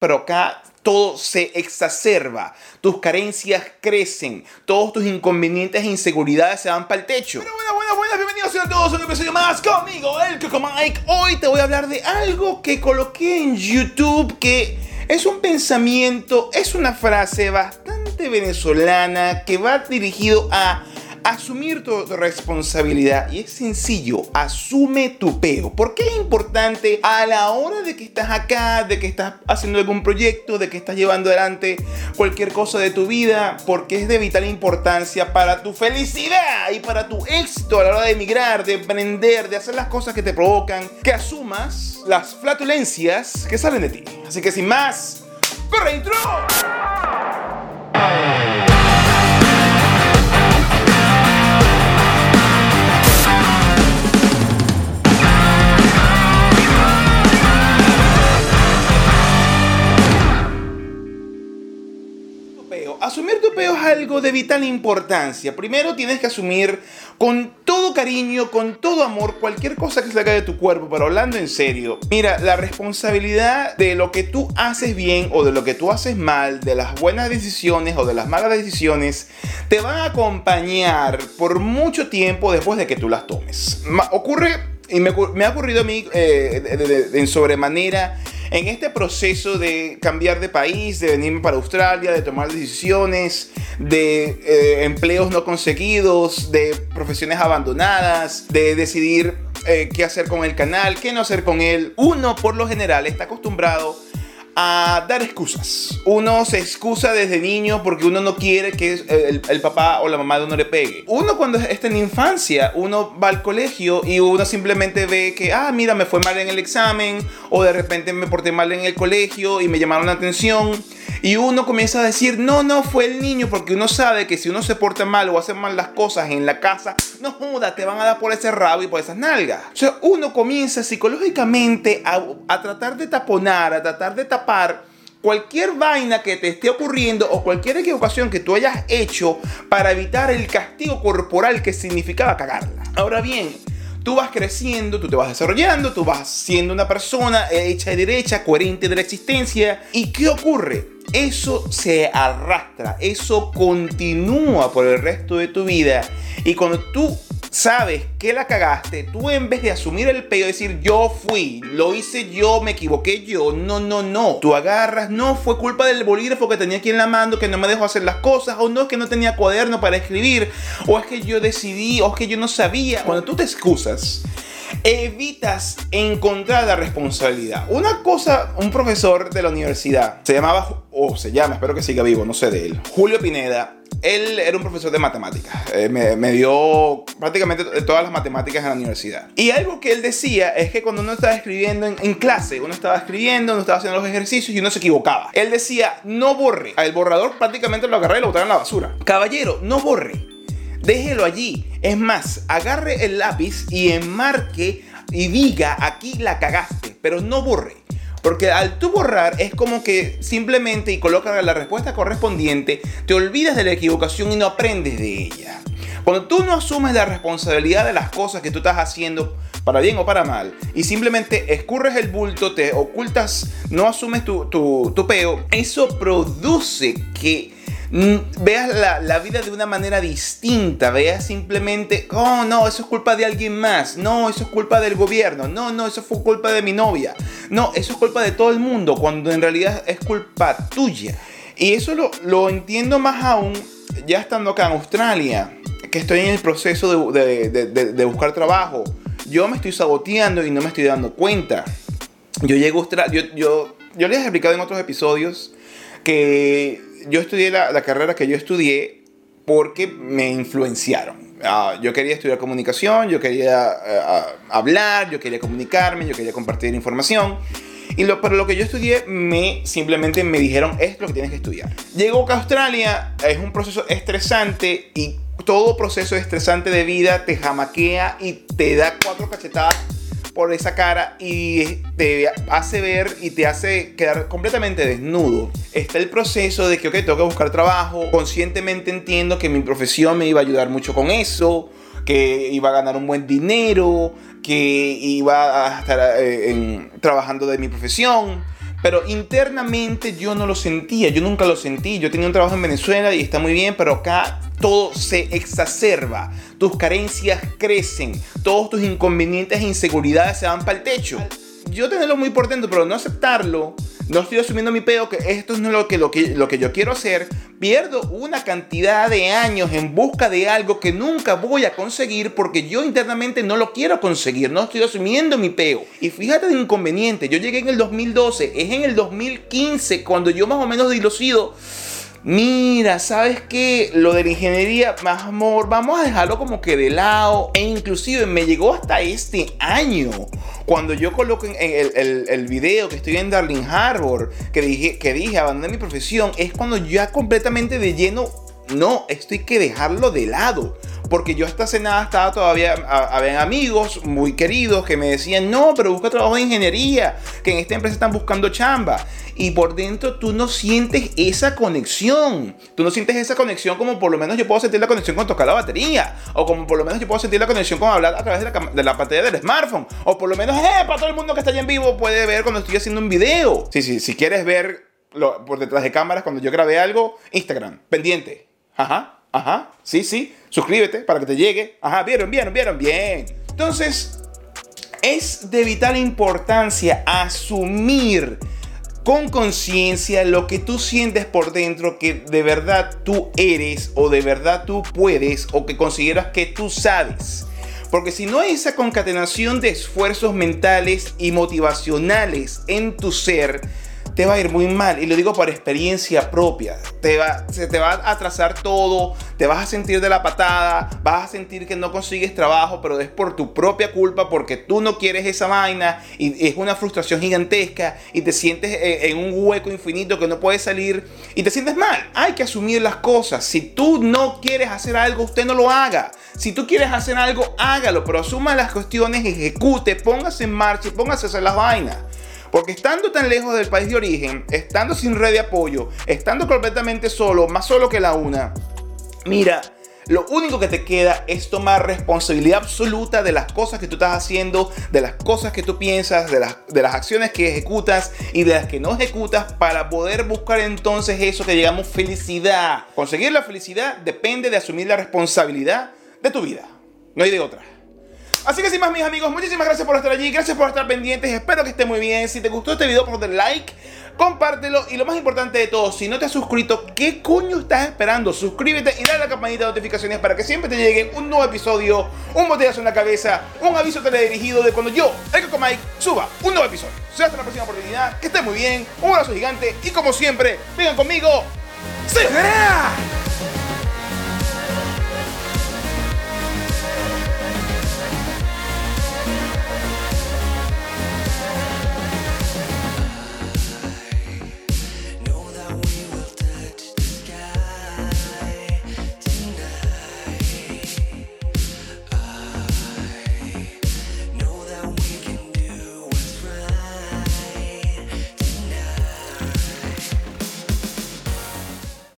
pero acá todo se exacerba, tus carencias crecen, todos tus inconvenientes e inseguridades se van para el techo. Pero buenas, buenas, buenas, bienvenidos a todos a un episodio más conmigo, el Coco Mike. Hoy te voy a hablar de algo que coloqué en YouTube que es un pensamiento, es una frase bastante venezolana que va dirigido a asumir tu, responsabilidad. Y es sencillo, asume tu peo. ¿Por qué es importante a la hora de que estás acá, de que estás haciendo algún proyecto, de que estás llevando adelante cualquier cosa de tu vida? Porque es de vital importancia para tu felicidad y para tu éxito a la hora de emigrar, de emprender, de hacer las cosas que te provocan, que asumas las flatulencias que salen de ti. Así que sin más, ¡corre intro! De vital importancia. Primero tienes que asumir con todo cariño, con todo amor, cualquier cosa que salga de tu cuerpo, pero hablando en serio. Mira, la responsabilidad de lo que tú haces bien o de lo que tú haces mal, de las buenas decisiones o de las malas decisiones, te van a acompañar por mucho tiempo después de que tú las tomes. ocurre, y me, ha ocurrido a mí eh, en sobremanera en este proceso de cambiar de país, de venirme para Australia, de tomar decisiones, de eh, empleos no conseguidos, de profesiones abandonadas, de decidir eh, qué hacer con el canal, qué no hacer con él, uno por lo general está acostumbrado a dar excusas. Uno se excusa desde niño porque uno no quiere que el, el, papá o la mamá de uno le pegue. Uno cuando está en infancia, uno va al colegio y uno simplemente ve que, ah, mira, me fue mal en el examen o de repente me porté mal en el colegio y me llamaron la atención y uno comienza a decir, no, no, fue el niño, porque uno sabe que si uno se porta mal o hace mal las cosas en la casa, no joda, te van a dar por ese rabo y por esas nalgas. O sea, uno comienza psicológicamente a, a tratar de taponar, a tratar de cualquier vaina que te esté ocurriendo o cualquier equivocación que tú hayas hecho para evitar el castigo corporal que significaba cagarla. Ahora bien, tú vas creciendo, tú te vas desarrollando, tú vas siendo una persona hecha y derecha, coherente de la existencia. ¿Y qué ocurre? eso se arrastra, eso continúa por el resto de tu vida. Y cuando tú sabes que la cagaste, tú en vez de asumir el peo y decir yo fui, lo hice yo, me equivoqué yo, no, no, no. Tú agarras, no, fue culpa del bolígrafo que tenía aquí en la mano que no me dejó hacer las cosas, o no es que no tenía cuaderno para escribir, o es que yo decidí, o es que yo no sabía. Cuando tú te excusas, evitas encontrar la responsabilidad. Una cosa, un profesor de la universidad, se llamaba, o se llama, espero que siga vivo, no sé de él, Julio Pineda, él era un profesor de matemáticas. Eh, me, dio prácticamente todas las matemáticas en la universidad. Y algo que él decía es que cuando uno estaba escribiendo en, clase, uno estaba escribiendo, uno estaba haciendo los ejercicios y uno se equivocaba. Él decía, no borre. El borrador prácticamente lo agarré y lo botaron en la basura. Caballero, no borre déjelo allí. Es más, agarre el lápiz y enmarque y diga, aquí la cagaste, pero no borre. Porque al tú borrar es como que simplemente y colocar la respuesta correspondiente, te olvidas de la equivocación y no aprendes de ella. Cuando tú no asumes la responsabilidad de las cosas que tú estás haciendo, para bien o para mal, y simplemente escurres el bulto, te ocultas, no asumes tu, tu, tu peo, eso produce que veas la, vida de una manera distinta, veas simplemente, oh no, eso es culpa de alguien más, no, eso es culpa del gobierno, no, no, eso fue culpa de mi novia, no, eso es culpa de todo el mundo, cuando en realidad es culpa tuya. Y eso lo, lo entiendo más aún ya estando acá en Australia, que estoy en el proceso de, de, de, buscar trabajo. Yo me estoy saboteando y no me estoy dando cuenta. Yo llego a Australia, yo, yo, yo les he explicado en otros episodios que yo estudié la, carrera que yo estudié porque me influenciaron. Ah, yo quería estudiar comunicación, yo quería ah, hablar, yo quería comunicarme, yo quería compartir información. Y lo, pero lo que yo estudié, me simplemente me dijeron, es lo que tienes que estudiar. Llego a Australia, es un proceso estresante y todo proceso estresante de vida te jamaquea y te da cuatro cachetadas por esa cara y te hace ver y te hace quedar completamente desnudo. Está el proceso de que, ok, tengo que buscar trabajo. Conscientemente entiendo que mi profesión me iba a ayudar mucho con eso, que iba a ganar un buen dinero, que iba a estar eh, trabajando de mi profesión. Pero internamente yo no lo sentía, yo nunca lo sentí. Yo tenía un trabajo en Venezuela y está muy bien, pero acá todo se exacerba. Tus carencias crecen, todos tus inconvenientes e inseguridades se van para el techo. Yo tenerlo muy por dentro, pero no aceptarlo, no estoy asumiendo mi peo, que esto no es lo que, lo, que, lo que yo quiero hacer, pierdo una cantidad de años en busca de algo que nunca voy a conseguir porque yo internamente no lo quiero conseguir, no estoy asumiendo mi peo. Y fíjate de inconveniente, yo llegué en el 2012, es en el 2015 cuando yo más o menos dilucido Mira, ¿sabes qué? Lo de la ingeniería, más amor, vamos a dejarlo como que de lado. E inclusive me llegó hasta este año. Cuando yo coloco en el, el, video que estoy en Darling Harbor, que dije, que dije, abandoné mi profesión, es cuando ya completamente de lleno, no, esto hay que dejarlo de lado porque yo esta nada estaba todavía, había amigos muy queridos que me decían, no, pero busca trabajo de ingeniería, que en esta empresa están buscando chamba. Y por dentro tú no sientes esa conexión. Tú no sientes esa conexión como por lo menos yo puedo sentir la conexión con tocar la batería. O como por lo menos yo puedo sentir la conexión con hablar a través de la, de la pantalla del smartphone. O por lo menos, eh, para todo el mundo que está allá en vivo puede ver cuando estoy haciendo un video. Sí, sí, si quieres ver por detrás de cámaras cuando yo grabé algo, Instagram, pendiente. Ajá. Ajá, sí, sí. Suscríbete para que te llegue. Ajá, vieron, vieron, vieron, bien. Entonces, es de vital importancia asumir con conciencia lo que tú sientes por dentro que de verdad tú eres o de verdad tú puedes o que consideras que tú sabes. Porque si no hay esa concatenación de esfuerzos mentales y motivacionales en tu ser, te va a ir muy mal. Y lo digo por experiencia propia. Te va, se te va a atrasar todo, te vas a sentir de la patada, vas a sentir que no consigues trabajo, pero es por tu propia culpa, porque tú no quieres esa vaina y es una frustración gigantesca y te sientes en un hueco infinito que no puedes salir y te sientes mal. Hay que asumir las cosas. Si tú no quieres hacer algo, usted no lo haga. Si tú quieres hacer algo, hágalo, pero asuma las cuestiones, ejecute, póngase en marcha y póngase a hacer las vainas. Porque estando tan lejos del país de origen, estando sin red de apoyo, estando completamente solo, más solo que la una, mira, lo único que te queda es tomar responsabilidad absoluta de las cosas que tú estás haciendo, de las cosas que tú piensas, de las, de las acciones que ejecutas y de las que no ejecutas para poder buscar entonces eso que llamamos felicidad. Conseguir la felicidad depende de asumir la responsabilidad de tu vida. No hay de otra. Así que sin más mis amigos, muchísimas gracias por estar allí, gracias por estar pendientes, espero que esté muy bien. Si te gustó este video, darle like, compártelo y lo más importante de todo, si no te has suscrito, ¿qué coño estás esperando? Suscríbete y dale a la campanita de notificaciones para que siempre te llegue un nuevo episodio, un botellazo en la cabeza, un aviso teledirigido de cuando yo, el Coco Mike, suba un nuevo episodio. Será hasta la próxima oportunidad, que esté muy bien, un abrazo gigante y como siempre, vengan conmigo, ¡Se!